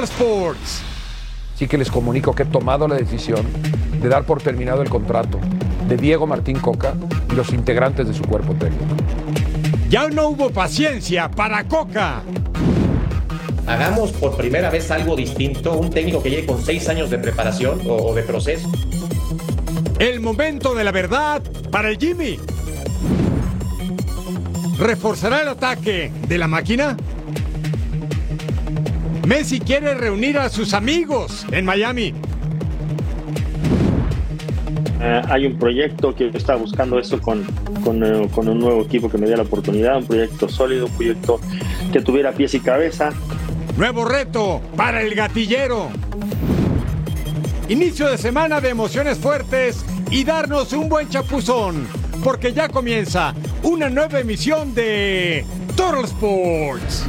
Total Sports. Así que les comunico que he tomado la decisión de dar por terminado el contrato de Diego Martín Coca y los integrantes de su cuerpo técnico. Ya no hubo paciencia para Coca. Hagamos por primera vez algo distinto, un técnico que llegue con seis años de preparación o, o de proceso. El momento de la verdad para el Jimmy. ¿Reforzará el ataque de la máquina? Messi quiere reunir a sus amigos en Miami. Eh, hay un proyecto que está buscando eso con, con, eh, con un nuevo equipo que me dé la oportunidad, un proyecto sólido, un proyecto que tuviera pies y cabeza. Nuevo reto para el gatillero. Inicio de semana de emociones fuertes y darnos un buen chapuzón, porque ya comienza una nueva emisión de Total Sports.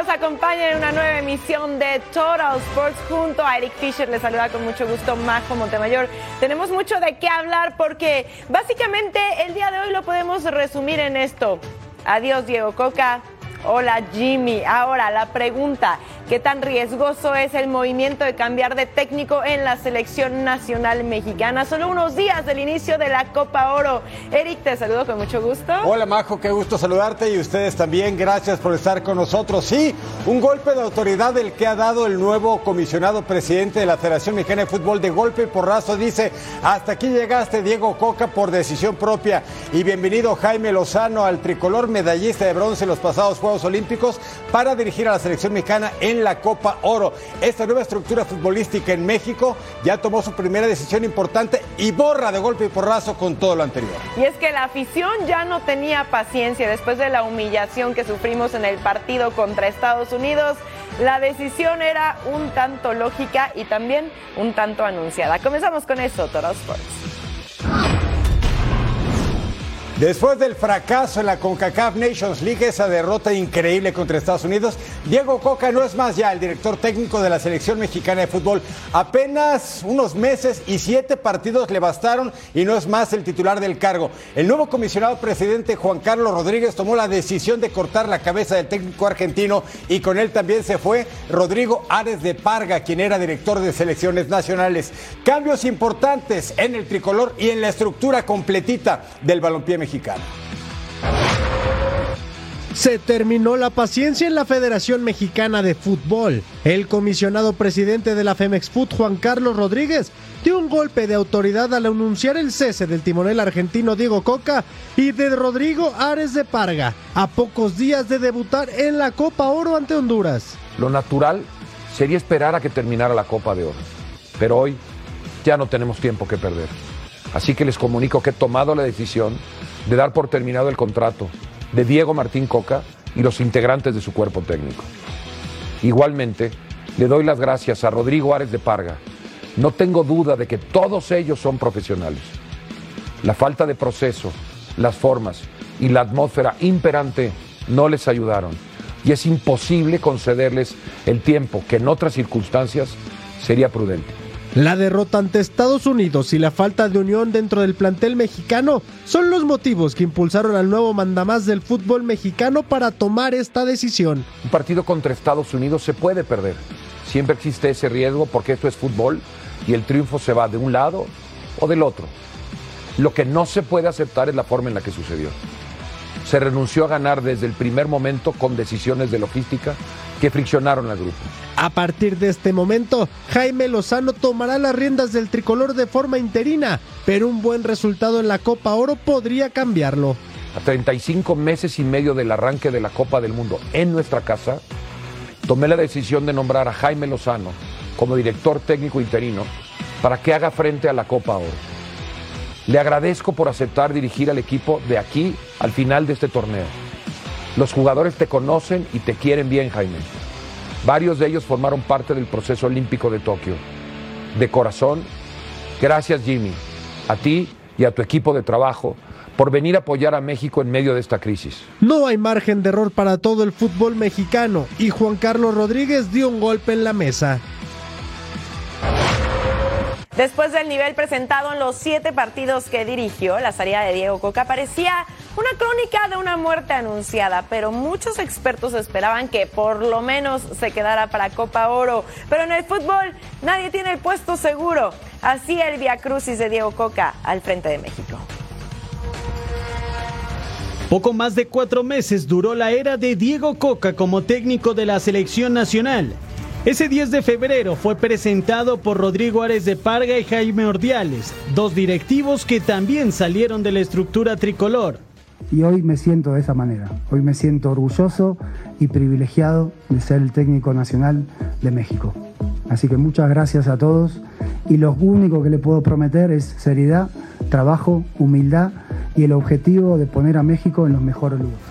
Nos acompañen en una nueva emisión de Total Sports junto a Eric Fisher. Les saluda con mucho gusto Majo Montemayor. Tenemos mucho de qué hablar porque básicamente el día de hoy lo podemos resumir en esto. Adiós Diego Coca. Hola Jimmy. Ahora la pregunta, ¿qué tan riesgoso es el movimiento de cambiar de técnico en la selección nacional mexicana? Solo unos días del inicio de la Copa Oro. Eric, te saludo con mucho gusto. Hola Majo, qué gusto saludarte y ustedes también. Gracias por estar con nosotros. Sí, un golpe de autoridad el que ha dado el nuevo comisionado presidente de la Federación Mexicana de Fútbol de golpe y porrazo. Dice, hasta aquí llegaste Diego Coca por decisión propia y bienvenido Jaime Lozano al tricolor medallista de bronce en los pasados Juegos Olímpicos para dirigir a la selección mexicana en la Copa Oro. Esta nueva estructura futbolística en México ya tomó su primera decisión importante y borra de golpe y porrazo con todo lo anterior. Y es que la afición ya no tenía paciencia después de la humillación que sufrimos en el partido contra Estados Unidos. La decisión era un tanto lógica y también un tanto anunciada. Comenzamos con eso, Toro Sports. Después del fracaso en la CONCACAF Nations League, esa derrota increíble contra Estados Unidos, Diego Coca no es más ya el director técnico de la selección mexicana de fútbol. Apenas unos meses y siete partidos le bastaron y no es más el titular del cargo. El nuevo comisionado presidente Juan Carlos Rodríguez tomó la decisión de cortar la cabeza del técnico argentino y con él también se fue Rodrigo Ares de Parga, quien era director de selecciones nacionales. Cambios importantes en el tricolor y en la estructura completita del balompié mexicano. Se terminó la paciencia en la Federación Mexicana de Fútbol. El comisionado presidente de la Femex Foot, Juan Carlos Rodríguez, dio un golpe de autoridad al anunciar el cese del timonel argentino Diego Coca y de Rodrigo Ares de Parga, a pocos días de debutar en la Copa Oro ante Honduras. Lo natural sería esperar a que terminara la Copa de Oro. Pero hoy ya no tenemos tiempo que perder. Así que les comunico que he tomado la decisión de dar por terminado el contrato de Diego Martín Coca y los integrantes de su cuerpo técnico. Igualmente, le doy las gracias a Rodrigo Ares de Parga. No tengo duda de que todos ellos son profesionales. La falta de proceso, las formas y la atmósfera imperante no les ayudaron y es imposible concederles el tiempo que en otras circunstancias sería prudente. La derrota ante Estados Unidos y la falta de unión dentro del plantel mexicano son los motivos que impulsaron al nuevo mandamás del fútbol mexicano para tomar esta decisión. Un partido contra Estados Unidos se puede perder. Siempre existe ese riesgo porque esto es fútbol y el triunfo se va de un lado o del otro. Lo que no se puede aceptar es la forma en la que sucedió. Se renunció a ganar desde el primer momento con decisiones de logística que friccionaron al grupo. A partir de este momento, Jaime Lozano tomará las riendas del tricolor de forma interina, pero un buen resultado en la Copa Oro podría cambiarlo. A 35 meses y medio del arranque de la Copa del Mundo en nuestra casa, tomé la decisión de nombrar a Jaime Lozano como director técnico interino para que haga frente a la Copa Oro. Le agradezco por aceptar dirigir al equipo de aquí al final de este torneo. Los jugadores te conocen y te quieren bien, Jaime. Varios de ellos formaron parte del proceso olímpico de Tokio. De corazón, gracias Jimmy, a ti y a tu equipo de trabajo por venir a apoyar a México en medio de esta crisis. No hay margen de error para todo el fútbol mexicano y Juan Carlos Rodríguez dio un golpe en la mesa. Después del nivel presentado en los siete partidos que dirigió, la salida de Diego Coca parecía una crónica de una muerte anunciada, pero muchos expertos esperaban que por lo menos se quedara para Copa Oro. Pero en el fútbol nadie tiene el puesto seguro. Así el Via Crucis de Diego Coca al frente de México. Poco más de cuatro meses duró la era de Diego Coca como técnico de la selección nacional. Ese 10 de febrero fue presentado por Rodrigo Ares de Parga y Jaime Ordiales, dos directivos que también salieron de la estructura tricolor. Y hoy me siento de esa manera. Hoy me siento orgulloso y privilegiado de ser el técnico nacional de México. Así que muchas gracias a todos y lo único que le puedo prometer es seriedad, trabajo, humildad y el objetivo de poner a México en los mejores lugares.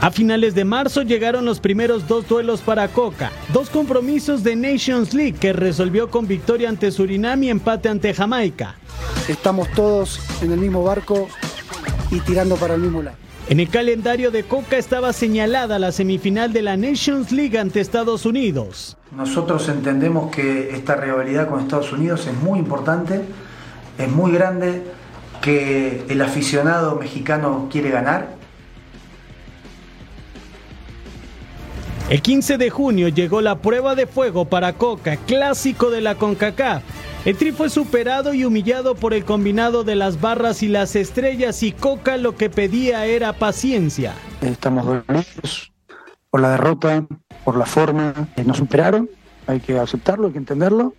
A finales de marzo llegaron los primeros dos duelos para Coca, dos compromisos de Nations League que resolvió con victoria ante Surinam y empate ante Jamaica. Estamos todos en el mismo barco y tirando para el mismo lado. En el calendario de Coca estaba señalada la semifinal de la Nations League ante Estados Unidos. Nosotros entendemos que esta rivalidad con Estados Unidos es muy importante, es muy grande, que el aficionado mexicano quiere ganar. El 15 de junio llegó la prueba de fuego para Coca, clásico de la CONCACAF. El Tri fue superado y humillado por el combinado de las barras y las estrellas y Coca lo que pedía era paciencia. Estamos dolidos por la derrota, por la forma. Nos superaron, hay que aceptarlo, hay que entenderlo.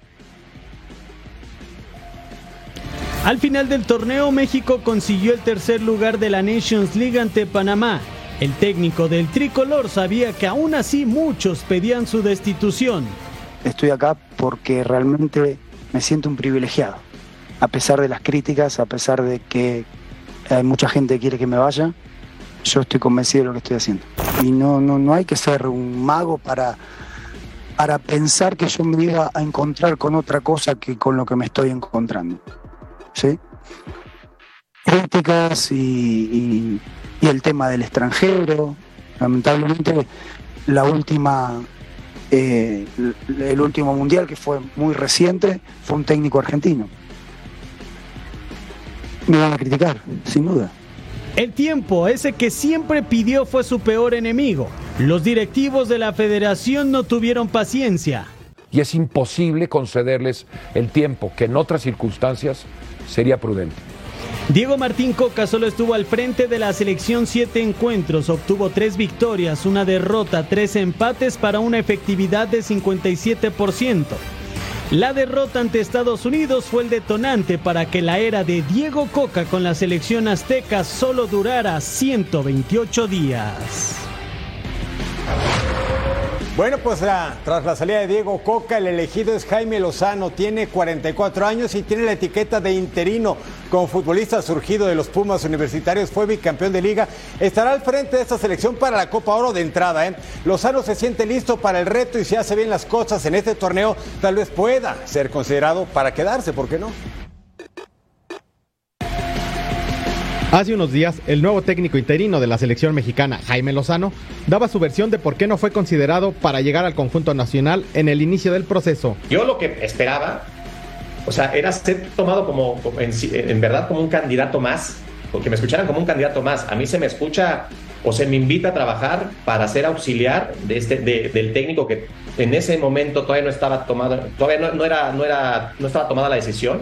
Al final del torneo, México consiguió el tercer lugar de la Nations League ante Panamá. El técnico del tricolor sabía que aún así muchos pedían su destitución. Estoy acá porque realmente me siento un privilegiado. A pesar de las críticas, a pesar de que hay mucha gente que quiere que me vaya, yo estoy convencido de lo que estoy haciendo. Y no, no, no hay que ser un mago para, para pensar que yo me iba a encontrar con otra cosa que con lo que me estoy encontrando. ¿Sí? Críticas y, y el tema del extranjero. Lamentablemente, la última eh, el último mundial, que fue muy reciente, fue un técnico argentino. Me van a criticar, sin duda. El tiempo, ese que siempre pidió, fue su peor enemigo. Los directivos de la federación no tuvieron paciencia. Y es imposible concederles el tiempo que en otras circunstancias sería prudente. Diego Martín Coca solo estuvo al frente de la selección siete encuentros, obtuvo tres victorias, una derrota, tres empates para una efectividad de 57%. La derrota ante Estados Unidos fue el detonante para que la era de Diego Coca con la selección azteca solo durara 128 días. Bueno, pues tras la salida de Diego Coca, el elegido es Jaime Lozano, tiene 44 años y tiene la etiqueta de interino. Como futbolista surgido de los Pumas Universitarios, fue bicampeón de liga. Estará al frente de esta selección para la Copa Oro de entrada. ¿eh? Lozano se siente listo para el reto y si hace bien las cosas en este torneo, tal vez pueda ser considerado para quedarse, ¿por qué no? Hace unos días, el nuevo técnico interino de la selección mexicana, Jaime Lozano, daba su versión de por qué no fue considerado para llegar al conjunto nacional en el inicio del proceso. Yo lo que esperaba, o sea, era ser tomado como, en, verdad, como un candidato más, porque me escucharan como un candidato más. A mí se me escucha o se me invita a trabajar para ser auxiliar de este, del técnico que en ese momento todavía no estaba tomado, todavía no, era, no, era, no estaba tomada la decisión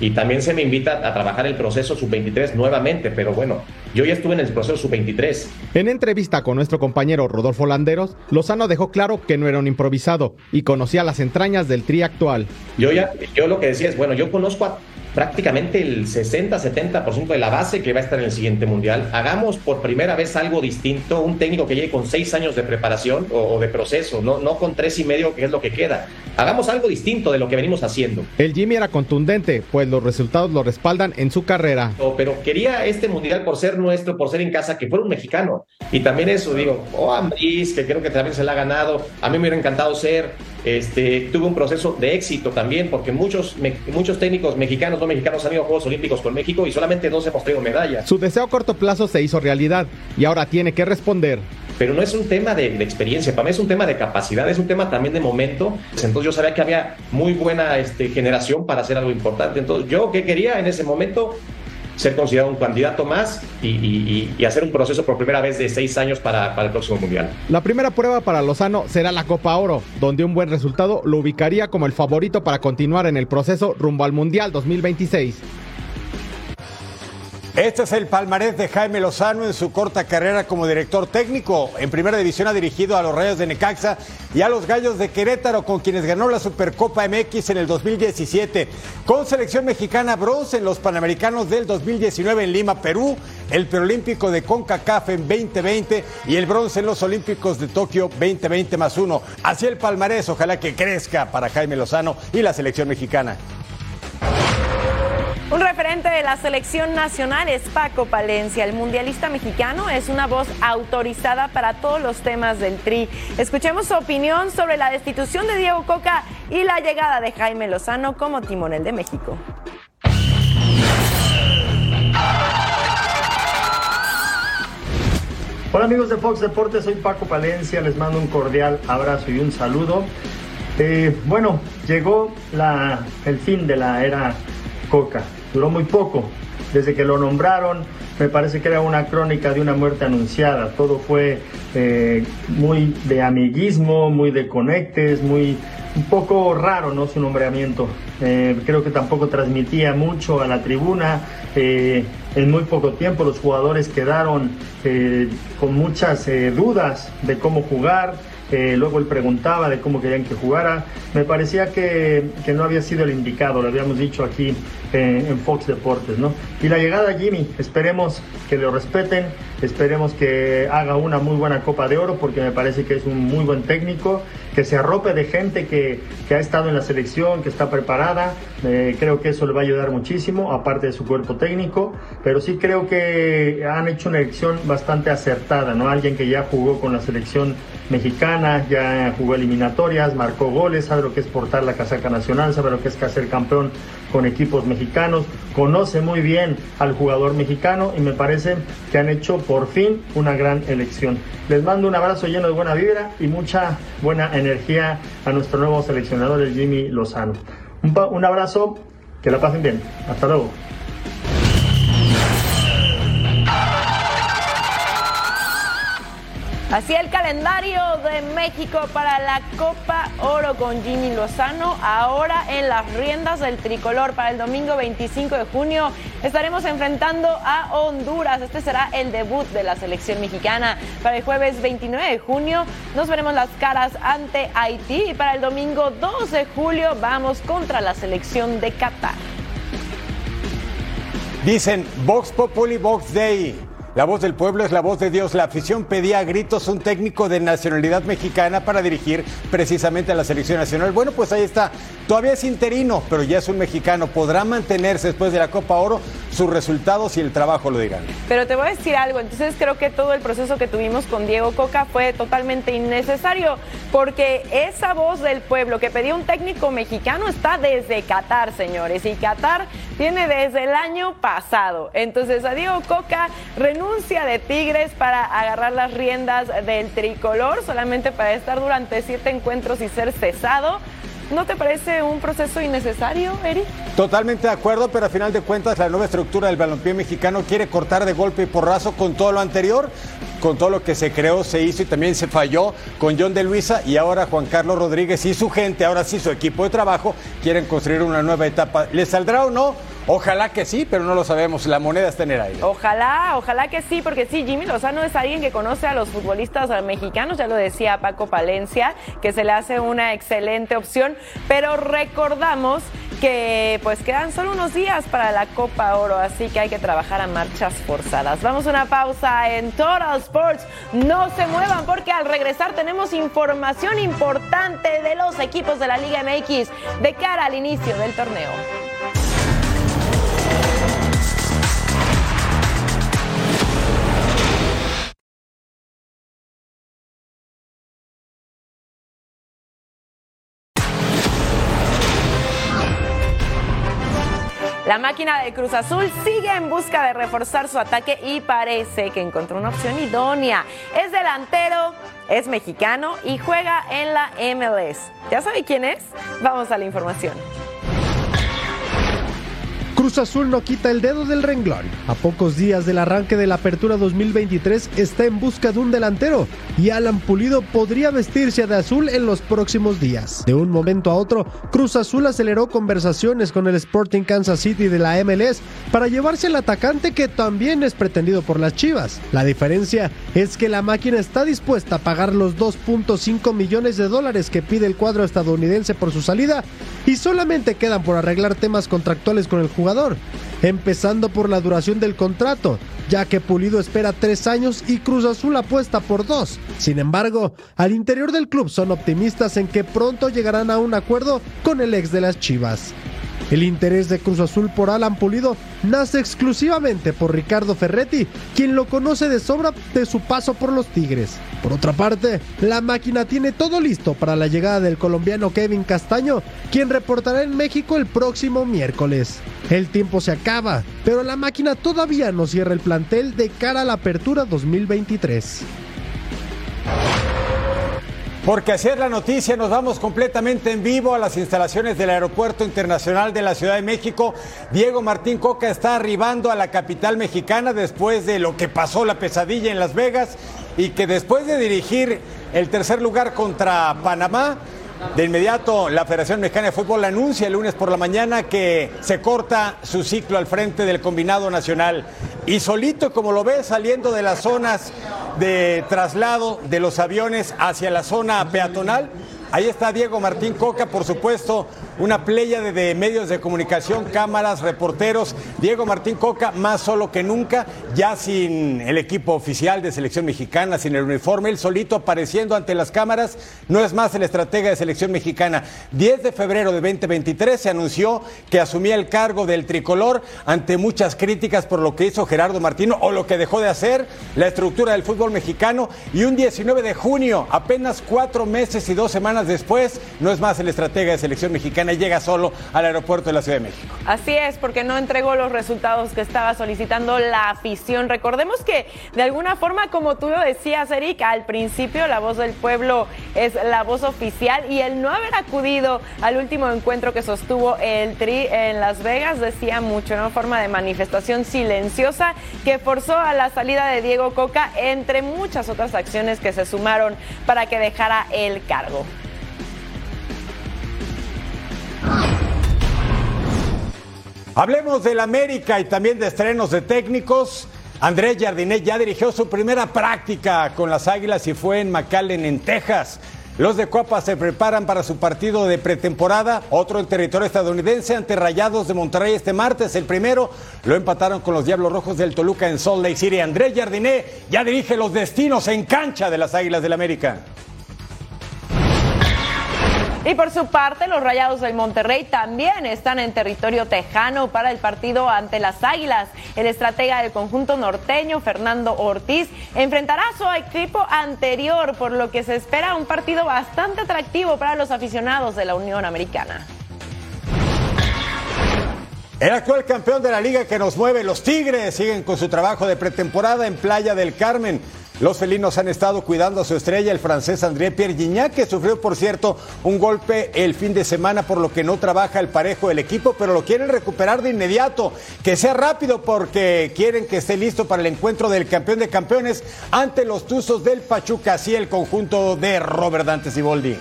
y también se me invita a trabajar el proceso sub-23 nuevamente, pero bueno, yo ya estuve en el proceso sub-23. En entrevista con nuestro compañero Rodolfo Landeros, Lozano dejó claro que no era un improvisado y conocía las entrañas del tri actual. Yo ya, yo lo que decía es, bueno, yo conozco a prácticamente el 60-70% de la base que va a estar en el siguiente mundial. Hagamos por primera vez algo distinto, un técnico que llegue con seis años de preparación o, de proceso, no, no con tres y medio, que es lo que queda. Hagamos algo distinto de lo que venimos haciendo. El Jimmy era contundente, pues los resultados lo respaldan en su carrera. pero quería este mundial por ser nuestro, por ser en casa, que fuera un mexicano. Y también eso, digo, oh, Ambris, que creo que también se le ha ganado. A mí me hubiera encantado ser. Este, tuve un proceso de éxito también, porque muchos, muchos técnicos mexicanos, no mexicanos, han ido a Juegos Olímpicos con México y solamente dos hemos traído medallas. Su deseo a corto plazo se hizo realidad y ahora tiene que responder. pero no es un tema de, de, experiencia, para mí es un tema de capacidad, es un tema también de momento. Entonces yo sabía que había muy buena este, generación para hacer algo importante. Entonces yo que quería en ese momento ser considerado un candidato más y, hacer un proceso por primera vez de seis años para, para, el próximo Mundial. La primera prueba para Lozano será la Copa Oro, donde un buen resultado lo ubicaría como el favorito para continuar en el proceso rumbo al Mundial 2026. Este es el palmarés de Jaime Lozano en su corta carrera como director técnico. En primera división ha dirigido a los Rayos de Necaxa y a los Gallos de Querétaro, con quienes ganó la Supercopa MX en el 2017. Con selección mexicana bronce en los Panamericanos del 2019 en Lima, Perú, el preolímpico de CONCACAF en 2020 y el bronce en los Olímpicos de Tokio 2020 más uno. Así el palmarés, ojalá que crezca para Jaime Lozano y la selección mexicana. Un referente de la selección nacional es Paco Palencia. El mundialista mexicano es una voz autorizada para todos los temas del Tri. Escuchemos su opinión sobre la destitución de Diego Coca y la llegada de Jaime Lozano como timonel de México. Hola amigos de Fox Deportes, soy Paco Palencia, les mando un cordial abrazo y un saludo. Eh, bueno, llegó el fin de la era Coca duró muy poco. Desde que lo nombraron, me parece que era una crónica de una muerte anunciada. Todo fue eh, muy de amiguismo, muy de conectes, muy un poco raro, ¿no? Su nombramiento. Eh, creo que tampoco transmitía mucho a la tribuna. Eh, en muy poco tiempo los jugadores quedaron con muchas dudas de cómo jugar. Eh, luego él preguntaba de cómo querían que jugara. Me parecía que, que no había sido el indicado, lo habíamos dicho aquí en, en Fox Deportes, ¿no? Y la llegada a Jimmy, esperemos que lo respeten, esperemos que haga una muy buena Copa de Oro, porque me parece que es un muy buen técnico, que se arrope de gente que, que ha estado en la selección, que está preparada. Eh, creo que eso le va a ayudar muchísimo, aparte de su cuerpo técnico, pero sí creo que han hecho una elección bastante acertada, ¿no? Alguien que ya jugó con la selección mexicana, ya jugó eliminatorias, marcó goles, sabe lo que es portar la casaca nacional, sabe lo que es ser campeón con equipos mexicanos, conoce muy bien al jugador mexicano y me parece que han hecho por fin una gran elección. Les mando un abrazo lleno de buena vibra y mucha buena energía a nuestro nuevo seleccionador, el Jimmy Lozano. Un abrazo, que la pasen bien. Hasta luego. Así el calendario de México para la Copa Oro con Jimmy Lozano. Ahora en las riendas del tricolor para el domingo 25 de junio estaremos enfrentando a Honduras. Este será el debut de la selección mexicana. Para el jueves 29 de junio nos veremos las caras ante Haití y para el domingo 2 de julio vamos contra la selección de Qatar. Dicen Vox Populi Vox Day. La voz del pueblo es la voz de Dios. La afición pedía a gritos un técnico de nacionalidad mexicana para dirigir precisamente a la selección nacional. Bueno, pues ahí está. Todavía es interino, pero ya es un mexicano. Podrá mantenerse después de la Copa Oro sus resultados y el trabajo lo dirán. Pero te voy a decir algo. Entonces creo que todo el proceso que tuvimos con Diego Coca fue totalmente innecesario porque esa voz del pueblo que pedía un técnico mexicano está desde Qatar, señores. Y Qatar tiene desde el año pasado. Entonces a Diego Coca renuncia de Tigres para agarrar las riendas del tricolor, solamente para estar durante siete encuentros y ser cesado. ¿No te parece un proceso innecesario, Eric? Totalmente de acuerdo, pero a final de cuentas la nueva estructura del balompié mexicano quiere cortar de golpe y porrazo con todo lo anterior, con todo lo que se creó, se hizo y también se falló con John de Luisa y ahora Juan Carlos Rodríguez y su gente, ahora sí su equipo de trabajo, quieren construir una nueva etapa. ¿Le saldrá o no? Ojalá que sí, pero no lo sabemos. La moneda está en el aire. Ojalá, ojalá que sí, porque sí, Jimmy Lozano es alguien que conoce a los futbolistas mexicanos, ya lo decía Paco Palencia, que se le hace una excelente opción, pero recordamos que pues quedan solo unos días para la Copa Oro, así que hay que trabajar a marchas forzadas. Vamos a una pausa en Total Sports. No se muevan porque al regresar tenemos información importante de los equipos de la Liga MX de cara al inicio del torneo. La máquina de Cruz Azul sigue en busca de reforzar su ataque y parece que encontró una opción idónea. Es delantero, es mexicano y juega en la MLS. ¿Ya sabe quién es? Vamos a la información. Cruz Azul no quita el dedo del renglón. A pocos días del arranque de la apertura 2023 está en busca de un delantero y Alan Pulido podría vestirse de azul en los próximos días. De un momento a otro, Cruz Azul aceleró conversaciones con el Sporting Kansas City de la MLS para llevarse al atacante que también es pretendido por las Chivas. La diferencia es que la máquina está dispuesta a pagar los 2.5 millones de dólares que pide el cuadro estadounidense por su salida y solamente quedan por arreglar temas contractuales con el jugador empezando por la duración del contrato, ya que Pulido espera tres años y Cruz Azul apuesta por dos. Sin embargo, al interior del club son optimistas en que pronto llegarán a un acuerdo con el ex de las Chivas. El interés de Cruz Azul por Alan Pulido nace exclusivamente por Ricardo Ferretti, quien lo conoce de sobra de su paso por los Tigres. Por otra parte, la máquina tiene todo listo para la llegada del colombiano Kevin Castaño, quien reportará en México el próximo miércoles. El tiempo se acaba, pero la máquina todavía no cierra el plantel de cara a la apertura 2023. Porque así es la noticia, nos vamos completamente en vivo a las instalaciones del Aeropuerto Internacional de la Ciudad de México. Diego Martín Coca está arribando a la capital mexicana después de lo que pasó la pesadilla en Las Vegas y que después de dirigir el tercer lugar contra Panamá, de inmediato, la Federación Mexicana de Fútbol anuncia el lunes por la mañana que se corta su ciclo al frente del combinado nacional. Y solito, como lo ve, saliendo de las zonas de traslado de los aviones hacia la zona peatonal, Ahí está Diego Martín Coca, por supuesto, una playa de, medios de comunicación, cámaras, reporteros. Diego Martín Coca, más solo que nunca, ya sin el equipo oficial de selección mexicana, sin el uniforme, él solito apareciendo ante las cámaras, no es más el estratega de selección mexicana. 10 de febrero de 2023 se anunció que asumía el cargo del tricolor ante muchas críticas por lo que hizo Gerardo Martino o lo que dejó de hacer, la estructura del fútbol mexicano. Y un 19 de junio, apenas cuatro meses y dos semanas después, no es más el estratega de selección mexicana llega solo al aeropuerto de la Ciudad de México. Así es, porque no entregó los resultados que estaba solicitando la afición. Recordemos que de alguna forma, como tú lo decías, Eric, al principio la voz del pueblo es la voz oficial y el no haber acudido al último encuentro que sostuvo el Tri en Las Vegas decía mucho, una forma de manifestación silenciosa que forzó a la salida de Diego Coca, entre muchas otras acciones que se sumaron para que dejara el cargo. Hablemos del América y también de estrenos de técnicos. Andrés Jardinet ya dirigió su primera práctica con las Águilas y fue en McAllen, en Texas. Los de Copa se preparan para su partido de pretemporada, otro en territorio estadounidense ante Rayados de Monterrey este martes. El primero lo empataron con los Diablos Rojos del Toluca en Salt Lake City. Andrés Jardinet ya dirige los destinos en cancha de las Águilas del América. Y por su parte, los Rayados del Monterrey también están en territorio tejano para el partido ante las Águilas. El estratega del conjunto norteño, Fernando Ortiz, enfrentará a su equipo anterior, por lo que se espera un partido bastante atractivo para los aficionados de la Unión Americana. El actual campeón de la liga que nos mueve, los Tigres, siguen con su trabajo de pretemporada en Playa del Carmen. Los felinos han estado cuidando a su estrella, el francés André Pierre Gignac, que sufrió, por cierto, un golpe el fin de semana, por lo que no trabaja el parejo del equipo, pero lo quieren recuperar de inmediato. Que sea rápido porque quieren que esté listo para el encuentro del campeón de campeones ante los Tuzos del Pachuca, así el conjunto de Robert Dantes y Boldi.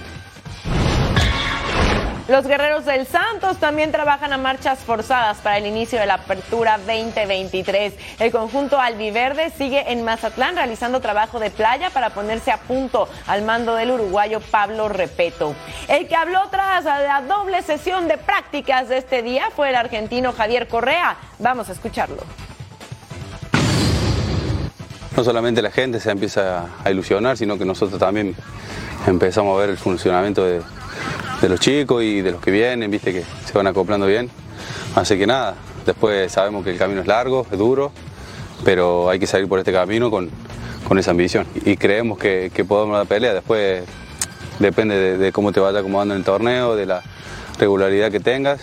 Los guerreros del Santos también trabajan a marchas forzadas para el inicio de la apertura 2023. El conjunto albiverde sigue en Mazatlán realizando trabajo de playa para ponerse a punto al mando del uruguayo Pablo Repeto. El que habló tras la doble sesión de prácticas de este día fue el argentino Javier Correa. Vamos a escucharlo. No solamente la gente se empieza a ilusionar, sino que nosotros también empezamos a ver el funcionamiento de, los chicos y de los que vienen, viste que se van acoplando bien. Así que nada, después sabemos que el camino es largo, es duro, pero hay que salir por este camino con, esa ambición. Y creemos que, podemos dar pelea, después depende de, de cómo te vaya acomodando en el torneo, de la regularidad que tengas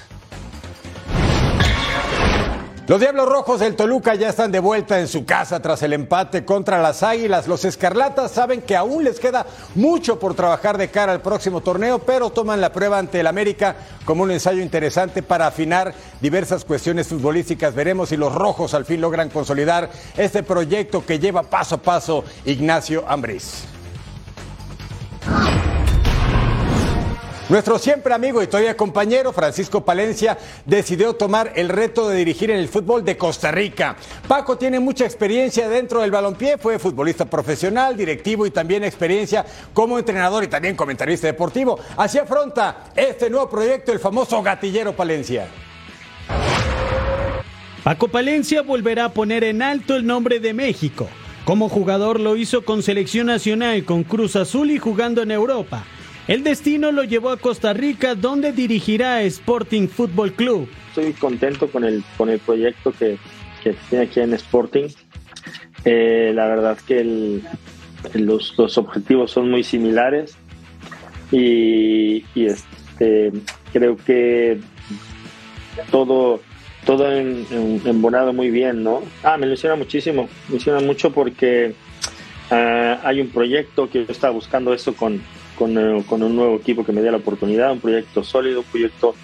Los Diablos Rojos del Toluca ya están de vuelta en su casa tras el empate contra las Águilas. Los Escarlatas saben que aún les queda mucho por trabajar de cara al próximo torneo, pero toman la prueba ante el América como un ensayo interesante para afinar diversas cuestiones futbolísticas. Veremos si los Rojos al fin logran consolidar este proyecto que lleva paso a paso Ignacio Ambriz. Nuestro siempre amigo y todavía compañero Francisco Palencia decidió tomar el reto de dirigir en el fútbol de Costa Rica. Paco tiene mucha experiencia dentro del balompié, fue futbolista profesional, directivo y también experiencia como entrenador y también comentarista deportivo. Así afronta este nuevo proyecto el famoso gatillero Palencia. Paco Palencia volverá a poner en alto el nombre de México. Como jugador lo hizo con selección nacional, con Cruz Azul y jugando en Europa. El destino lo llevó a Costa Rica, donde dirigirá Sporting Football Club. Estoy contento con el, con el proyecto que, que tiene aquí en Sporting. Eh, la verdad que los, los, objetivos son muy similares y, este, creo que todo, todo en, en, embonado muy bien, ¿no? Ah, me ilusiona muchísimo, me ilusiona mucho porque uh, hay un proyecto que yo estaba buscando eso con, con, eh, con, un nuevo equipo que me dé la oportunidad, un proyecto sólido, un proyecto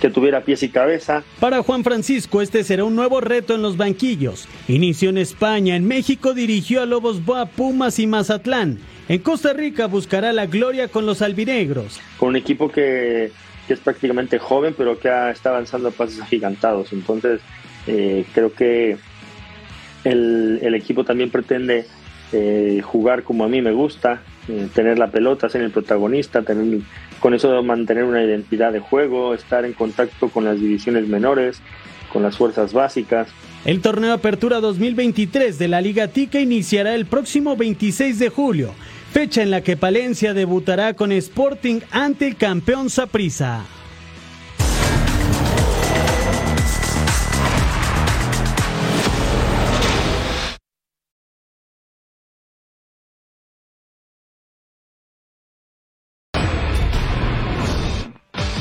que tuviera pies y cabeza. Para Juan Francisco, este será un nuevo reto en los banquillos. Inició en España, en México dirigió a Lobos Boa, Pumas y Mazatlán. En Costa Rica buscará la gloria con los albinegros. Con un equipo que, que es prácticamente joven, pero que ha, está avanzando a pasos agigantados. Entonces, eh, creo que el, el, equipo también pretende eh, jugar como a mí me gusta, eh, tener la pelota, ser el protagonista, tener, con eso mantener una identidad de juego, estar en contacto con las divisiones menores, con las fuerzas básicas. El torneo Apertura 2023 de la Liga Tica iniciará el próximo 26 de julio, fecha en la que Palencia debutará con Sporting ante el campeón Saprissa.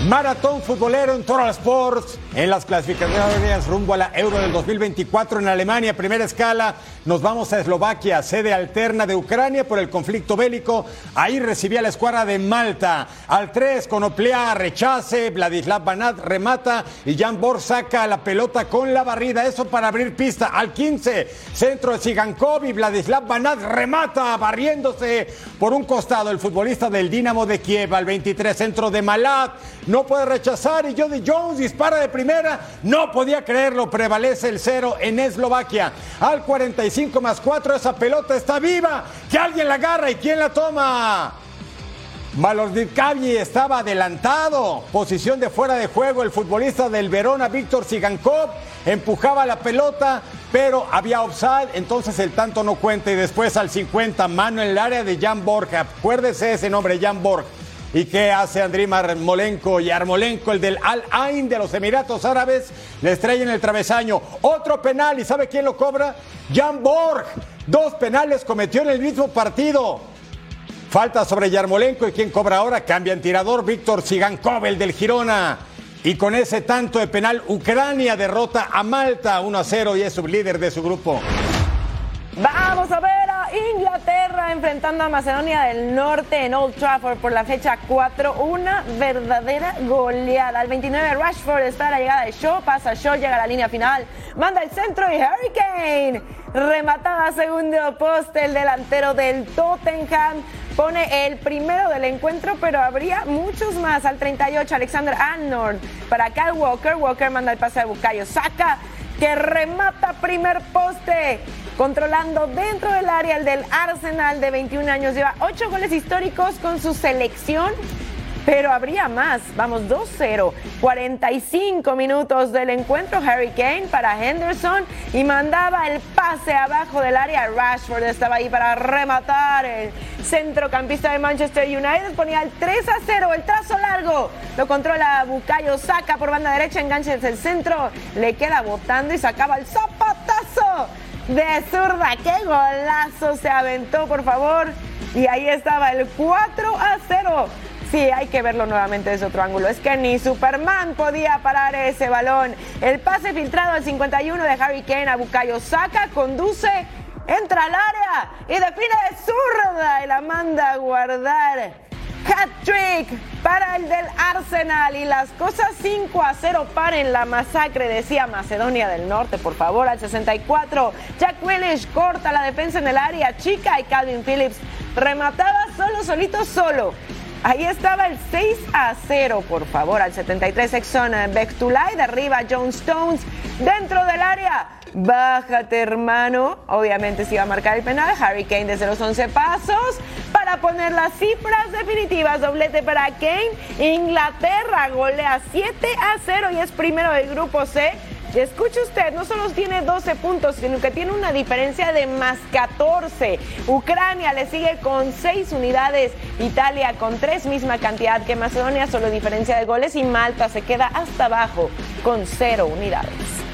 Maratón futbolero en Total Sports en las clasificaciones rumbo a la Euro del 2024 en Alemania, primera escala. Nos vamos a Eslovaquia, sede alterna de Ucrania por el conflicto bélico. Ahí recibía la escuadra de Malta. Al 3, Conoplea rechace, Vladislav Banat remata y Jan Bor saca la pelota con la barrida. Eso para abrir pista. Al 15, centro de Sigankov y Vladislav Banat remata, barriéndose por un costado el futbolista del Dinamo de Kiev. Al 23, centro de Malat. Puede rechazar y Jody Jones dispara de primera. No podía creerlo, prevalece el cero en Eslovaquia. Al 45 más 4, esa pelota está viva. Que alguien la agarra y quién la toma. Malorditkavi estaba adelantado. Posición de fuera de juego. El futbolista del Verona, Víctor Sigankov, empujaba la pelota, pero había offside. Entonces el tanto no cuenta. Y después al 50, mano en el área de Jan Borja. Acuérdese ese nombre, Jan Borja. ¿Y qué hace Andriy Marmolenko y Armolenko, el del Al Ain de los Emiratos Árabes? Le estrellan el travesaño. Otro penal, ¿y sabe quién lo cobra? Jan Borg. Dos penales cometió en el mismo partido. Falta sobre Yarmolenko y quien cobra ahora cambia en tirador Víctor Sigankov, el del Girona. Y con ese tanto de penal, Ucrania derrota a Malta 1 a 0 y es sublíder de su grupo. Vamos a ver a Inglaterra enfrentando a Macedonia del Norte en Old Trafford por la fecha 4. Una verdadera goleada. Al 29 Rashford está la llegada de Shaw, pasa Shaw, llega a la línea final, manda el centro y Hurricane remataba segundo poste el delantero del Tottenham. Pone el primero del encuentro, pero habría muchos más. Al 38, Alexander Arnold para Kyle Walker. Walker manda el pase de Bucayo. Saca que remata primer poste controlando dentro del área el del Arsenal de 21 años. Lleva 8 goles históricos con su selección, pero habría más. Vamos 2-0. 45 minutos del encuentro. Harry Kane para Henderson y mandaba el pase abajo del área. Rashford estaba ahí para rematar. El centrocampista de Manchester United ponía el 3 0. El trazo largo lo controla Bucayo. Saca por banda derecha, engancha desde el centro. Le queda botando y sacaba el zapatazo de zurda. ¡Qué golazo se aventó, por favor! Y ahí estaba el 4 a 0. Sí, hay que verlo nuevamente desde otro ángulo. Es que ni Superman podía parar ese balón. El pase filtrado al 51 de Harry Kane a Bukayo Saka conduce, entra al área y define de zurda y la manda a guardar. Hat-trick para el del Arsenal y las cosas 5 a 0 en la masacre, decía Macedonia del Norte, por favor, al 64. Jack Willis corta la defensa en el área chica y Calvin Phillips remataba solo, solito, solo. Ahí estaba el 6 a 0, por favor, al 73 Exxon Bechtulay, derriba John Stones dentro del área. Bájate, hermano. Obviamente se iba a marcar el penal. Harry Kane desde los 11 pasos para poner las cifras definitivas. Doblete para Kane. Inglaterra golea 7 a 0 y es primero del grupo C. Y escuche usted, no solo tiene 12 puntos, sino que tiene una diferencia de más 14. Ucrania le sigue con 6 unidades, Italia con 3, misma cantidad que Macedonia, solo diferencia de goles y Malta se queda hasta abajo con 0 unidades.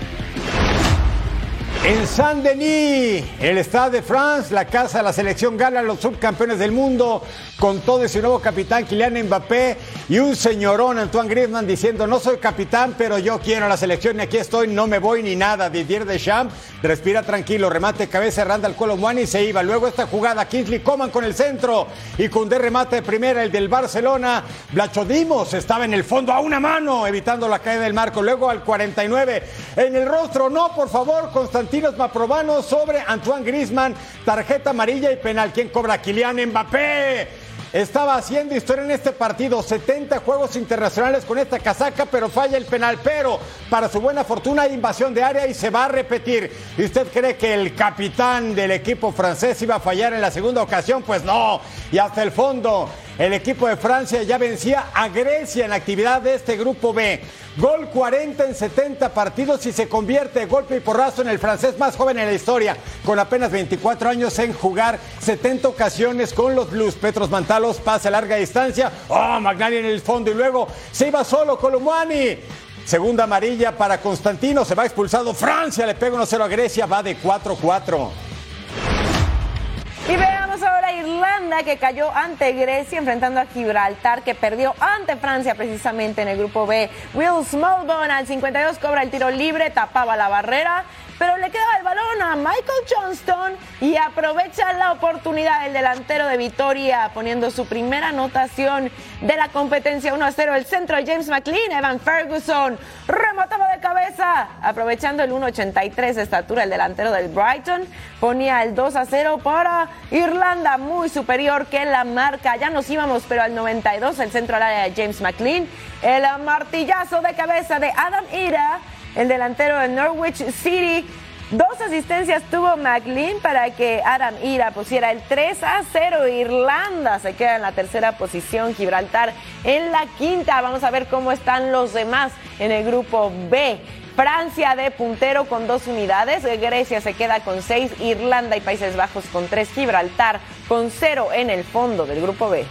En Saint-Denis, el Stade de France, la casa de la selección gana los subcampeones del mundo con todo ese nuevo capitán Kylian Mbappé y un señorón Antoine Griezmann diciendo no soy capitán pero yo quiero la selección y aquí estoy, no me voy ni nada. Didier Deschamps respira tranquilo, remate cabeza Randall Colomwani y se iba. Luego esta jugada Kingsley Coman con el centro y Cundé remate de primera el del Barcelona. Blachodimos estaba en el fondo a una mano evitando la caída del marco. Luego al 49 en el rostro, no por favor, Constantinos Maprobano sobre Antoine Griezmann, tarjeta amarilla y penal. ¿Quién cobra? Kylian Mbappé. Estaba haciendo historia en este partido, 70 juegos internacionales con esta casaca, pero falla el penal. Pero para su buena fortuna hay invasión de área y se va a repetir. ¿Y usted cree que el capitán del equipo francés iba a fallar en la segunda ocasión? Pues no. Y hasta el fondo, el equipo de Francia ya vencía a Grecia en la actividad de este grupo B. Gol 40 en 70 partidos y se convierte golpe y porrazo en el francés más joven en la historia, con apenas 24 años en jugar 70 ocasiones con los Blues. Petros Mantalos pasa a larga distancia. Oh, Magnani en el fondo y luego se iba solo Colomani. Segunda amarilla para Constantino, se va expulsado. Francia le pega 1-0 a Grecia, va de 4-4. Y veamos ahora Irlanda que cayó ante Grecia enfrentando a Gibraltar que perdió ante Francia precisamente en el grupo B. Will Smallbone al 52 cobra el tiro libre, tapaba la barrera, pero le queda el balón a Michael Johnston y aprovecha la oportunidad el delantero de Vitoria poniendo su primera anotación de la competencia 1 a 0 el centro de James McLean, Evan Ferguson remataba cabeza, aprovechando el 1.83 de estatura el delantero del Brighton, ponía el 2 a 0 para Irlanda, muy superior que la marca, ya nos íbamos pero al 92 el centro al área de James McLean, el martillazo de cabeza de Adam Ira el delantero de Norwich City. Dos asistencias tuvo McLean para que Adam Ira pusiera el 3 a 0. Irlanda se queda en la tercera posición, Gibraltar en la quinta. Vamos a ver cómo están los demás en el grupo B. Francia de puntero con dos unidades, Grecia se queda con seis, Irlanda y Países Bajos con tres, Gibraltar con cero en el fondo del grupo B.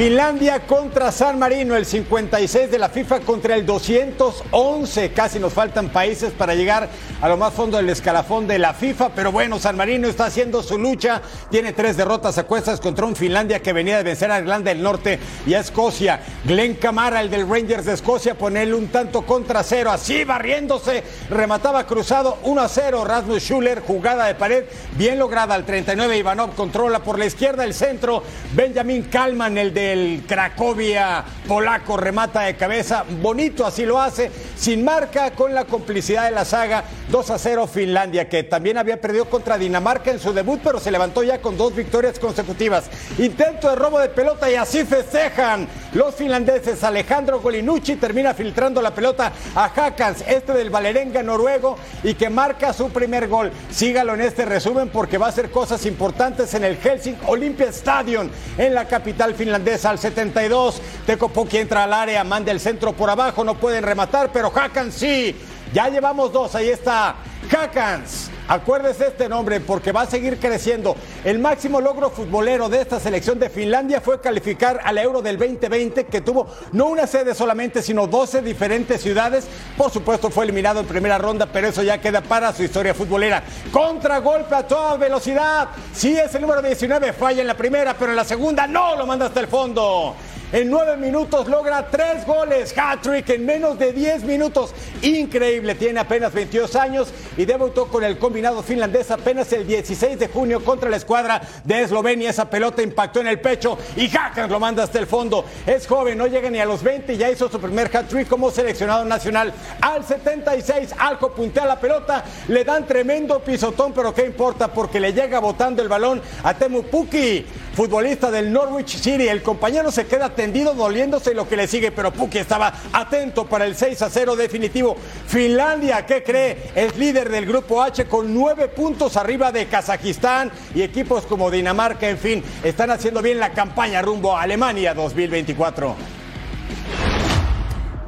Finlandia contra San Marino, el 56 de la FIFA contra el 211. Casi nos faltan países para llegar a lo más fondo del escalafón de la FIFA, pero bueno, San Marino está haciendo su lucha. Tiene tres derrotas a contra un Finlandia que venía de vencer a Irlanda del Norte y a Escocia. Glenn Camara, el del Rangers de Escocia, ponerle un tanto contra cero, así barriéndose, remataba cruzado 1 a 0. Rasmus Schuller, jugada de pared, bien lograda al 39. Ivanov controla por la izquierda el centro. Benjamin Kalman, el de el Cracovia polaco remata de cabeza, bonito así lo hace, sin marca, con la complicidad de la saga, 2 a 0 Finlandia, que también había perdido contra Dinamarca en su debut, pero se levantó ya con dos victorias consecutivas. Intento de robo de pelota y así festejan los finlandeses. Alejandro Golinucci termina filtrando la pelota a Hakans, este del Valerenga noruego, y que marca su primer gol. Sígalo en este resumen porque va a hacer cosas importantes en el Helsinki Olympia Stadium, en la capital finlandesa al 72. Tecopoki entra al área, manda el centro por abajo, no pueden rematar, pero Hakans sí. Ya llevamos dos, ahí está Hakans Acuérdese este nombre porque va a seguir creciendo. El máximo logro futbolero de esta selección de Finlandia fue calificar al Euro del 2020 que tuvo no una sede solamente, sino 12 diferentes ciudades. Por supuesto fue eliminado en primera ronda, pero eso ya queda para su historia futbolera. Contragolpe a toda velocidad. Sí es el número 19, falla en la primera, pero en la segunda no, lo manda hasta el fondo. En nueve minutos logra tres goles, hat-trick en menos de 10 minutos. Increíble, tiene apenas 22 años y debutó con el combinado finlandés apenas el 16 de junio contra la escuadra de Eslovenia. Esa pelota impactó en el pecho y Hackers lo manda hasta el fondo. Es joven, no llega ni a los 20 y ya hizo su primer hat-trick como seleccionado nacional. Al 76, Alco puntea la pelota, le dan tremendo pisotón, pero qué importa porque le llega botando el balón a Temu Puki, futbolista del Norwich City. El compañero se queda tendido doliéndose lo que le sigue, pero Puki estaba atento para el 6 a 0 definitivo. Finlandia, ¿qué cree? Es líder del grupo H con nueve puntos arriba de Kazajistán y equipos como Dinamarca, en fin, están haciendo bien la campaña rumbo a Alemania 2024.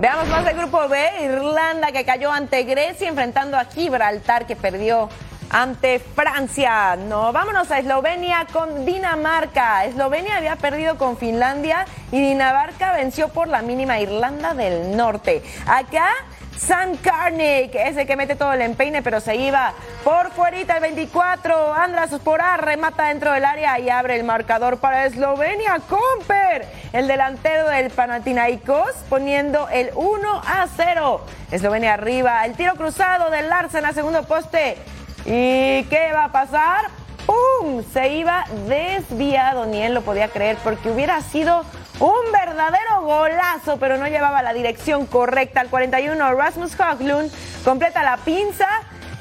Veamos más del grupo B, Irlanda que cayó ante Grecia enfrentando a Gibraltar que perdió ante Francia. No, vámonos a Eslovenia con Dinamarca. Eslovenia había perdido con Finlandia y Dinamarca venció por la mínima Irlanda del Norte. Acá Sam Karnik, ese que mete todo el empeine, pero se iba por fuerita el 24. Andras Sporar remata dentro del área y abre el marcador para Eslovenia. Comper, el delantero del Panathinaikos, poniendo el 1 a 0. Eslovenia arriba, el tiro cruzado del Larsen a segundo poste. ¿Y qué va a pasar? ¡Pum! Se iba desviado, ni él lo podía creer, porque hubiera sido un verdadero golazo, pero no llevaba la dirección correcta. Al 41, Rasmus Haglund completa la pinza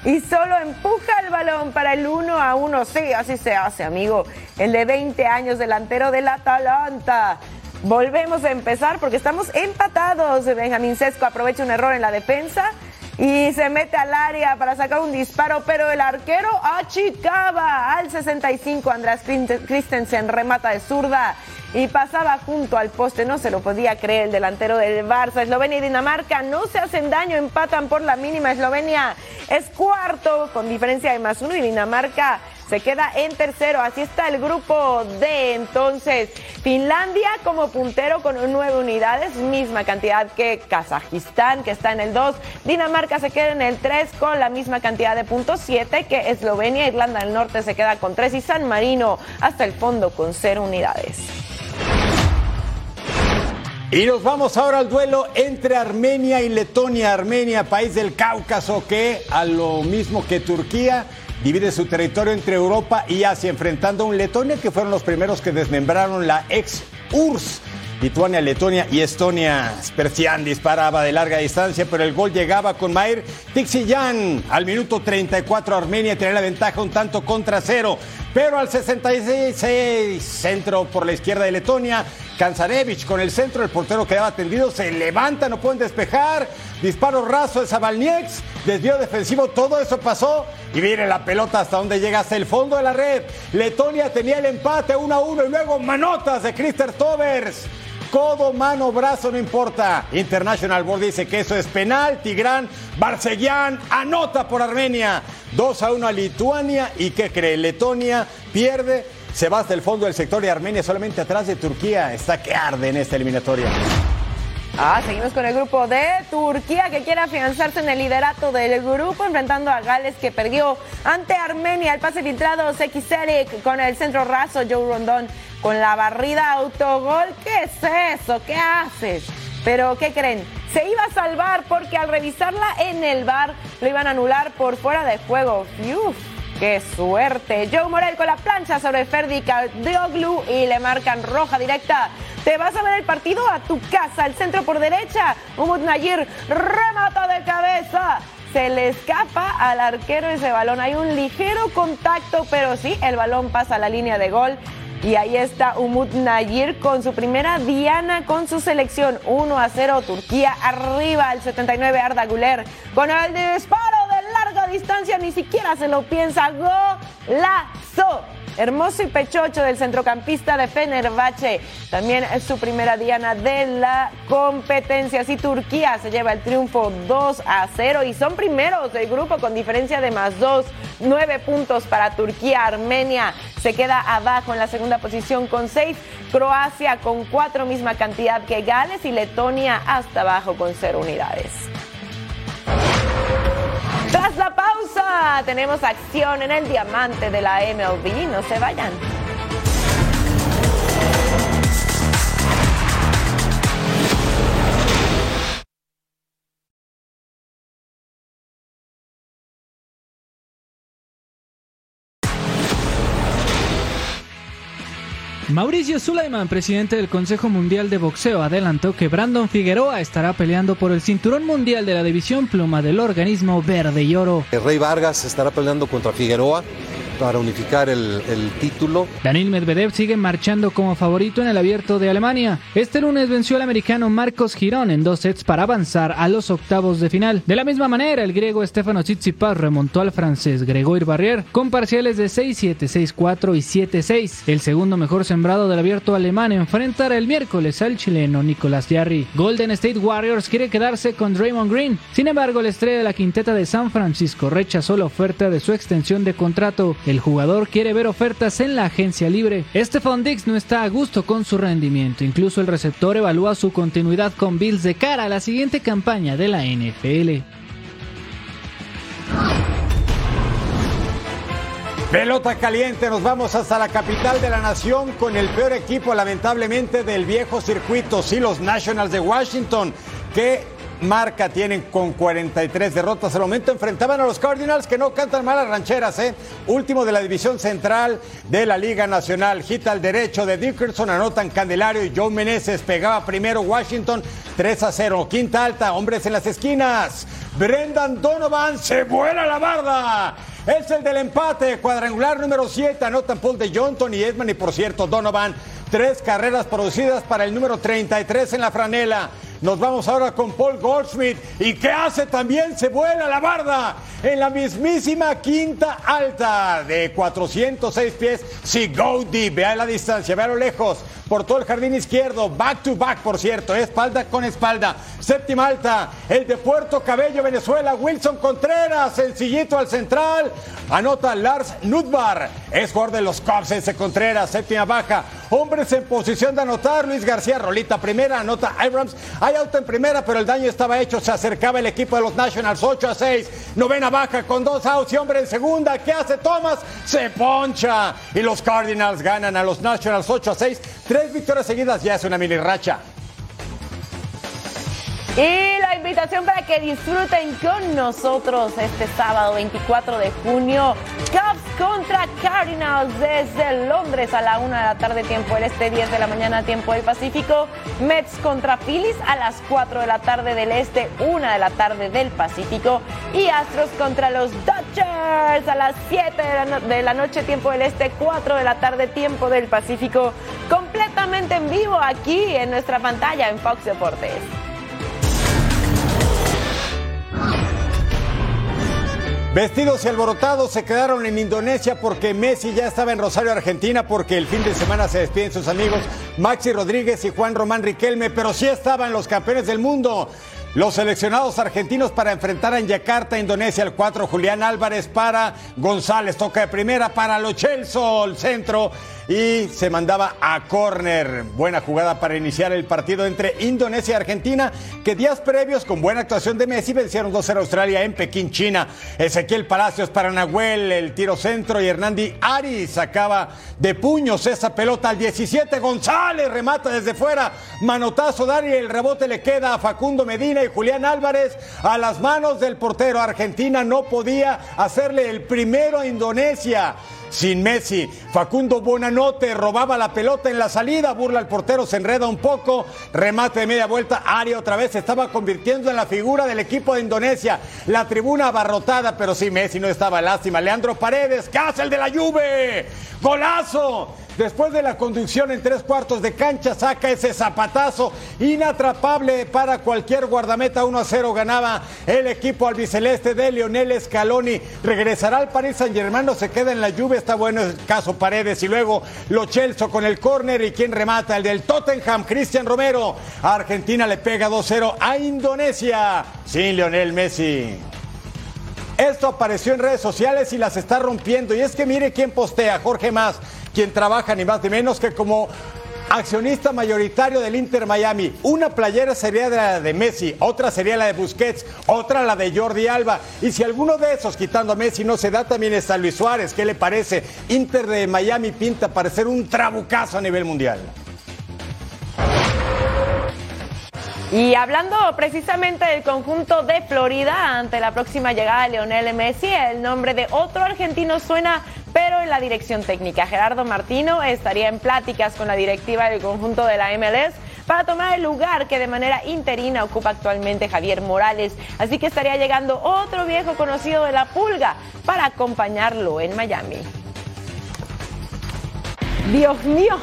y solo empuja el balón para el 1 a 1. Sí, así se hace, amigo. El de 20 años, delantero del Atalanta. Volvemos a empezar porque estamos empatados. Benjamín Sesco aprovecha un error en la defensa y se mete al área para sacar un disparo, pero el arquero achicaba al 65. András Christensen remata de zurda y pasaba junto al poste. No se lo podía creer el delantero del Barça. Eslovenia y Dinamarca no se hacen daño, empatan por la mínima. Eslovenia es cuarto con diferencia de más uno y Dinamarca se queda en tercero. Así está el grupo D. Entonces, Finlandia como puntero con nueve unidades, misma cantidad que Kazajistán, que está en el 2. Dinamarca se queda en el 3 con la misma cantidad de puntos, 7 que Eslovenia. Irlanda del Norte se queda con 3 y San Marino hasta el fondo con 0 unidades. Y nos vamos ahora al duelo entre Armenia y Letonia. Armenia, país del Cáucaso, que a lo mismo que Turquía divide su territorio entre Europa y Asia, enfrentando a un Letonia que fueron los primeros que desmembraron la ex URSS. Lituania, Letonia y Estonia. Spersian disparaba de larga distancia, pero el gol llegaba con Mair Tixiyan. Al minuto 34 Armenia tenía la ventaja un tanto contra cero, pero al 66 centro por la izquierda de Letonia. Kanzarevich con el centro, el portero quedaba tendido, se levanta, no pueden despejar. Disparo raso de Zabalnieks, desvío defensivo, todo eso pasó. Y viene la pelota hasta donde llega, hasta el fondo de la red. Letonia tenía el empate 1 a 1 y luego manotas de Christer Tovers. Codo, mano, brazo, no importa. International Board dice que eso es penal. Tigrán, Barseguian, anota por Armenia. 2 a 1 a Lituania. ¿Y qué cree? Letonia pierde. Se va hasta el fondo del sector de Armenia, solamente atrás de Turquía. Está que arde en esta eliminatoria. Ah, seguimos con el grupo de Turquía que quiere afianzarse en el liderato del grupo, enfrentando a Gales que perdió ante Armenia. El pase filtrado, Seki Serik con el centro raso, Joe Rondón con la barrida autogol. ¿Qué es eso? ¿Qué haces? Pero, ¿qué creen? Se iba a salvar porque al revisarla en el bar lo iban a anular por fuera de juego. ¡Uf! ¡Qué suerte! Joe Morel con la plancha sobre Ferdi Dioglu y le marcan roja directa. Te vas a ver el partido a tu casa, al centro por derecha. Umut Nayir remata de cabeza. Se le escapa al arquero ese balón. Hay un ligero contacto, pero sí, el balón pasa a la línea de gol. Y ahí está Umut Nayir con su primera diana con su selección. 1 a 0 Turquía arriba al 79 Arda Güler con el disparo larga distancia. Ni siquiera se lo piensa. Golazo. hermoso y pechocho del centrocampista de Fenerbahce. También es su primera diana de la competencia. Así Turquía se lleva el triunfo 2 a 0 y son primeros del grupo con diferencia de más 2. 9 puntos para Turquía. Armenia se queda abajo en la segunda posición con 6. Croacia con 4, misma cantidad que Gales y Letonia hasta abajo con 0 unidades. Tenemos acción en el diamante de la MLB. No se vayan. Mauricio Sulaiman, presidente del Consejo Mundial de Boxeo, adelantó que Brandon Figueroa estará peleando por el cinturón mundial de la división pluma del organismo verde y oro. El Rey Vargas estará peleando contra Figueroa para unificar el, título. Daniel Medvedev sigue marchando como favorito en el abierto de Alemania. Este lunes venció al americano Marcos Girón en dos sets para avanzar a los octavos de final. De la misma manera, el griego Stefano Tsitsipas remontó al francés Gregoire Barrier con parciales de 6-7, 6-4 y 7-6. El segundo mejor sembrado del abierto alemán enfrentará el miércoles al chileno Nicolás Jarry. Golden State Warriors quiere quedarse con Draymond Green. Sin embargo, la estrella de la quinteta de San Francisco rechazó la oferta de su extensión de contrato. El jugador quiere ver ofertas en la agencia libre. Stefan Dix no está a gusto con su rendimiento. Incluso el receptor evalúa su continuidad con Bills de cara a la siguiente campaña de la NFL. Pelota caliente, nos vamos hasta la capital de la nación con el peor equipo lamentablemente del viejo circuito, sí, los Nationals de Washington, que marca tienen con 43 derrotas. Al momento enfrentaban a los Cardinals que no cantan malas rancheras, ¿eh? Último de la división central de la Liga Nacional. Gita al derecho de Dickerson, anotan Candelario y Joe Meneses. Pegaba primero Washington 3 a 0. Quinta alta, hombres en las esquinas. Brendan Donovan se vuela la barda. Es el del empate, cuadrangular número 7. Anotan Paul de Johnson y Edman. Y por cierto, Donovan, tres carreras producidas para el número 33 en la franela. Nos vamos ahora con Paul Goldschmidt. ¿Y qué hace también? Se vuela la barda en la mismísima quinta alta de 406 pies. Si go vea la distancia, vea lo lejos. Por todo el jardín izquierdo, back to back, por cierto, espalda con espalda. Séptima alta, el de Puerto Cabello, Venezuela, Wilson Contreras, sencillito al central. Anota Lars Nutbar, es jugador de los Cubs ese Contreras, séptima baja. En posición de anotar, Luis García Rolita primera, anota Abrams. Hay auto en primera, pero el daño estaba hecho, se acercaba el equipo de los Nationals 8 a 6. Novena baja con dos outs y hombre en segunda. ¿Qué hace Thomas? Se poncha. Y los Cardinals ganan a los Nationals 8 a 6. Tres victorias seguidas ya es una mini racha. Y la invitación para que disfruten con nosotros este sábado 24 de junio. Cubs contra Cardinals desde Londres a la 1 de la tarde tiempo del este, 10 de la mañana tiempo del Pacífico. Mets contra Phillies a las 4 de la tarde del este, 1 de la tarde del Pacífico. Y Astros contra los Dodgers a las 7 de la, de la noche tiempo del este, 4 de la tarde tiempo del Pacífico. Completamente en vivo aquí en nuestra pantalla en Fox Deportes. Vestidos y alborotados se quedaron en Indonesia porque Messi ya estaba en Rosario, Argentina, porque el fin de semana se despiden sus amigos Maxi Rodríguez y Juan Román Riquelme, pero sí estaban los campeones del mundo. Los seleccionados argentinos para enfrentar en Yakarta, Indonesia, el 4, Julián Álvarez para González, toca de primera para Lo Celso, el centro, y se mandaba a córner. Buena jugada para iniciar el partido entre Indonesia y Argentina, que días previos, con buena actuación de Messi, vencieron 2-0 a Australia en Pekín, China. Ezequiel Palacios para Nahuel, el tiro centro, y Hernandi Ari sacaba de puños esa pelota al 17. González remata desde fuera, manotazo Dari, el rebote le queda a Facundo Medina Julián Álvarez a las manos del portero. Argentina no podía hacerle el primero a Indonesia. Sin Messi, Facundo Bonanote robaba la pelota en la salida, burla al portero, se enreda un poco, remate de media vuelta, Ari otra vez se estaba convirtiendo en la figura del equipo de Indonesia, la tribuna abarrotada, pero sí Messi no estaba lástima. Leandro Paredes, ¿qué hace el de la Juve? Golazo Después de la conducción en tres cuartos de cancha, saca ese zapatazo inatrapable para cualquier guardameta. 1 a 0 ganaba el equipo albiceleste de Lionel Scaloni. Regresará al Paris Saint Germain, no se queda en la lluvia. Está bueno el caso Paredes. Y luego Lo Chelso con el córner. ¿Y quien remata? El del Tottenham, Cristian Romero. Argentina le pega 2-0 a Indonesia sin Lionel Messi. Esto apareció en redes sociales y las está rompiendo. Y es que mire quién postea, Jorge Más, quien trabaja ni más ni menos que como accionista mayoritario del Inter Miami. Una playera sería la de Messi, otra sería la de Busquets, otra la de Jordi Alba. Y si alguno de esos, quitando a Messi, no se da, también está Luis Suárez. ¿Qué le parece? Inter de Miami pinta para ser un trabucazo a nivel mundial. Y hablando precisamente del conjunto de Florida ante la próxima llegada de Lionel Messi, el nombre de otro argentino suena, pero en la dirección técnica. Gerardo Martino estaría en pláticas con la directiva del conjunto de la MLS para tomar el lugar que de manera interina ocupa actualmente Javier Morales. Así que estaría llegando otro viejo conocido de la Pulga para acompañarlo en Miami. Dios mío,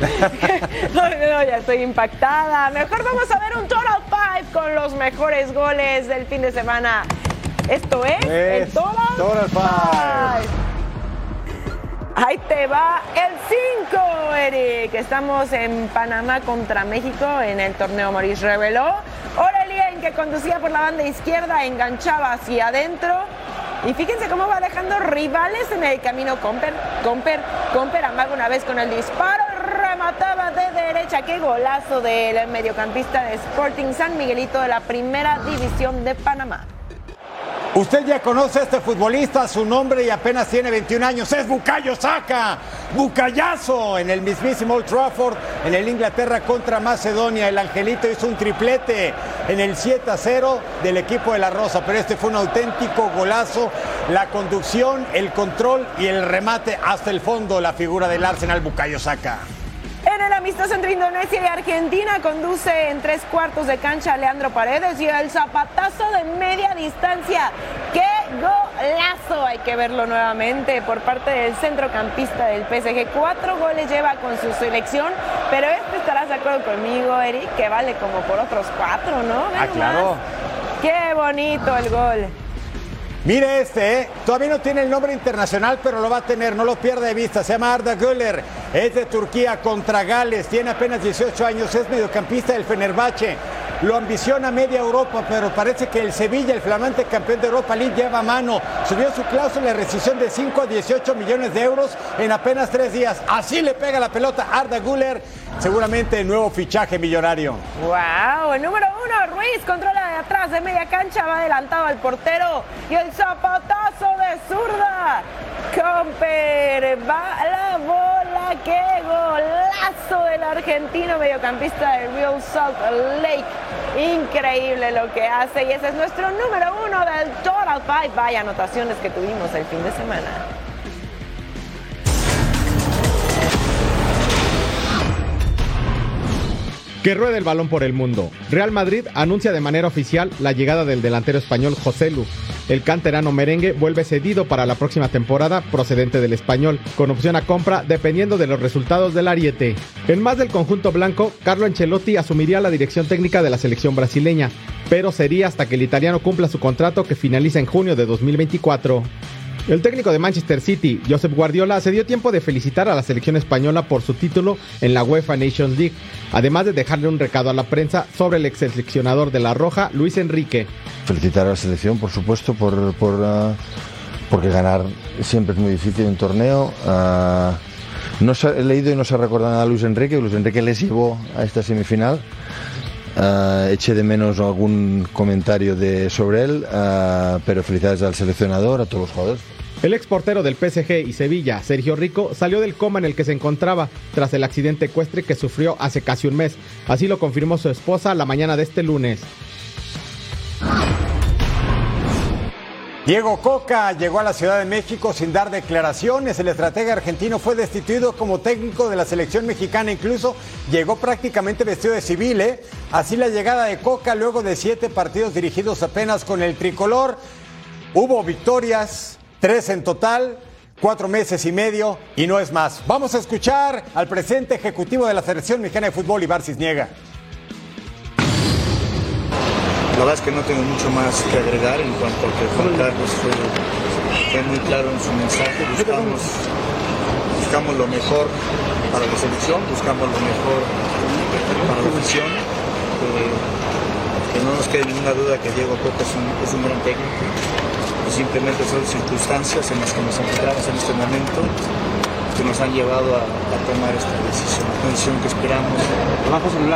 no, no, ya estoy impactada. Mejor vamos a ver un Total Five con los mejores goles del fin de semana. Esto es, el Total, Total Five. Ahí te va el 5, Eric. Estamos en Panamá contra México en el torneo Maurice reveló. Aurelien, que conducía por la banda izquierda, enganchaba hacia adentro. Y fíjense cómo va dejando rivales en el camino. Comper, Comper, Comper amaga una vez con el disparo. De derecha. Qué golazo del mediocampista de Sporting San Miguelito de la primera división de Panamá. Usted ya conoce a este futbolista, su nombre y apenas tiene 21 años. Es Bucayo Saca, Bucayazo en el mismísimo Old Trafford, en el Inglaterra contra Macedonia. El Angelito hizo un triplete en el 7 a 0 del equipo de la Rosa, pero este fue un auténtico golazo. La conducción, el control y el remate hasta el fondo, la figura del Arsenal Bucayo Saca. En el amistoso entre Indonesia y Argentina conduce en tres cuartos de cancha Leandro Paredes y el zapatazo de media distancia. ¡Qué golazo! Hay que verlo nuevamente por parte del centrocampista del PSG. Cuatro goles lleva con su selección, pero este estarás de acuerdo conmigo, Eric, que vale como por otros cuatro, ¿no? Ah, claro. ¡Qué bonito el gol! Mire este, ¿eh? todavía no tiene el nombre internacional, pero lo va a tener, no lo pierda de vista. Se llama Arda Güler, es de Turquía contra Gales, tiene apenas 18 años, es mediocampista del Fenerbahce. Lo ambiciona media Europa, pero parece que el Sevilla, el flamante campeón de Europa League, lleva mano. Subió su cláusula de rescisión de 5 a 18 millones de euros en apenas tres días. Así le pega la pelota Arda Güler, seguramente el nuevo fichaje millonario. ¡Wow! El número uno, Ruiz, controla de atrás de media cancha, va adelantado al portero y el zapatazo de zurda. Comper, va la bola, qué golazo del argentino mediocampista de Real Salt Lake. Increíble lo que hace y ese es nuestro número uno del Total Five. Vaya anotaciones que tuvimos el fin de semana. Que ruede el balón por el mundo. Real Madrid anuncia de manera oficial la llegada del delantero español José Lu. El canterano merengue vuelve cedido para la próxima temporada procedente del español, con opción a compra dependiendo de los resultados del ariete. En más del conjunto blanco, Carlo Ancelotti asumiría la dirección técnica de la selección brasileña, pero sería hasta que el italiano cumpla su contrato que finaliza en junio de 2024. El técnico de Manchester City, Josep Guardiola, se dio tiempo de felicitar a la selección española por su título en la UEFA Nations League, además de dejarle un recado a la prensa sobre el ex seleccionador de la Roja, Luis Enrique. Felicitar a la selección, por supuesto, por, uh, porque ganar siempre es muy difícil en torneo. Uh, no se, he leído y no se recuerda nada a Luis Enrique. Luis Enrique les llevó a esta semifinal. Uh, eché de menos algún comentario de, sobre él, pero felicidades al seleccionador, a todos los jugadores. El ex portero del PSG y Sevilla, Sergio Rico, salió del coma en el que se encontraba tras el accidente ecuestre que sufrió hace casi un mes. Así lo confirmó su esposa la mañana de este lunes. Diego Coca llegó a la Ciudad de México sin dar declaraciones. El estratega argentino fue destituido como técnico de la selección mexicana. Incluso llegó prácticamente vestido de civil. ¿eh? Así la llegada de Coca luego de siete partidos dirigidos apenas con el tricolor. Hubo victorias, tres en total. cuatro meses y medio y no es más. Vamos a escuchar al presidente ejecutivo de la Selección Mexicana de Fútbol, Ibar Cisniega. La verdad es que no tengo mucho más que agregar en cuanto a que Juan Carlos fue, fue muy claro en su mensaje. Buscamos, buscamos lo mejor para la selección, buscamos lo mejor para la afición. Eh, que no nos quede ninguna duda que Diego Coca es un, es un gran técnico. Y simplemente son circunstancias en las que nos encontramos en este momento que nos han llevado a, a tomar esta decisión. Una decisión que esperamos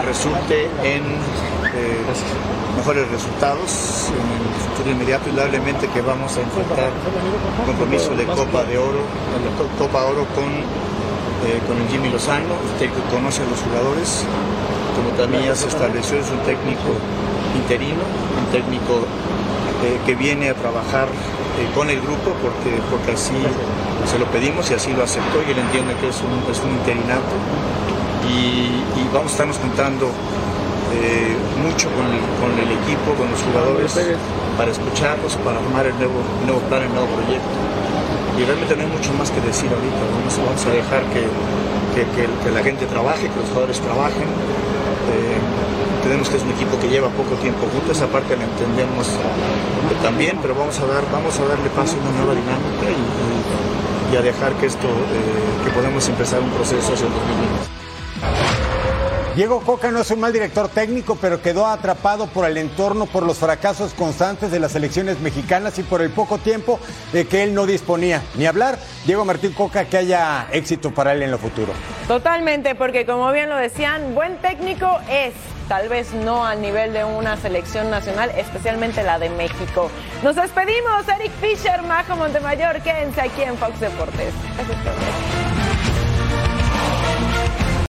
resulte en eh, mejores resultados en el futuro inmediato, indudablemente que vamos a enfrentar un compromiso de Copa de Oro, de Co- Copa Oro con, eh, con el Jimmy Lozano, el técnico que conoce a los jugadores, como también ya se estableció, es un técnico interino, un técnico eh, que viene a trabajar eh, con el grupo porque, porque así se lo pedimos y así lo aceptó. Y él entiende que es un, es un interinato. Y, vamos a estarnos juntando eh, mucho con el, con el equipo, con los jugadores para escucharlos, para armar el nuevo, nuevo plan, el nuevo proyecto. Y realmente no hay mucho más que decir ahorita, vamos, vamos a dejar que- que la gente trabaje, que los jugadores trabajen. Eh, entendemos que es un equipo que lleva poco tiempo juntos, esa parte la entendemos también, pero vamos a dar, vamos a darle paso a una nueva dinámica y, y- y a dejar que esto, eh, que podamos empezar un proceso hacia el 2020. Diego Coca no es un mal director técnico, pero quedó atrapado por el entorno, por los fracasos constantes de las selecciones mexicanas y por el poco tiempo de que él no disponía. Ni hablar, Diego Martín Coca, que haya éxito para él en lo futuro. Totalmente, porque como bien lo decían, buen técnico es, tal vez no al nivel de una selección nacional, especialmente la de México. Nos despedimos, Eric Fisher, Majo Montemayor, quédense aquí en Fox Deportes. Todo.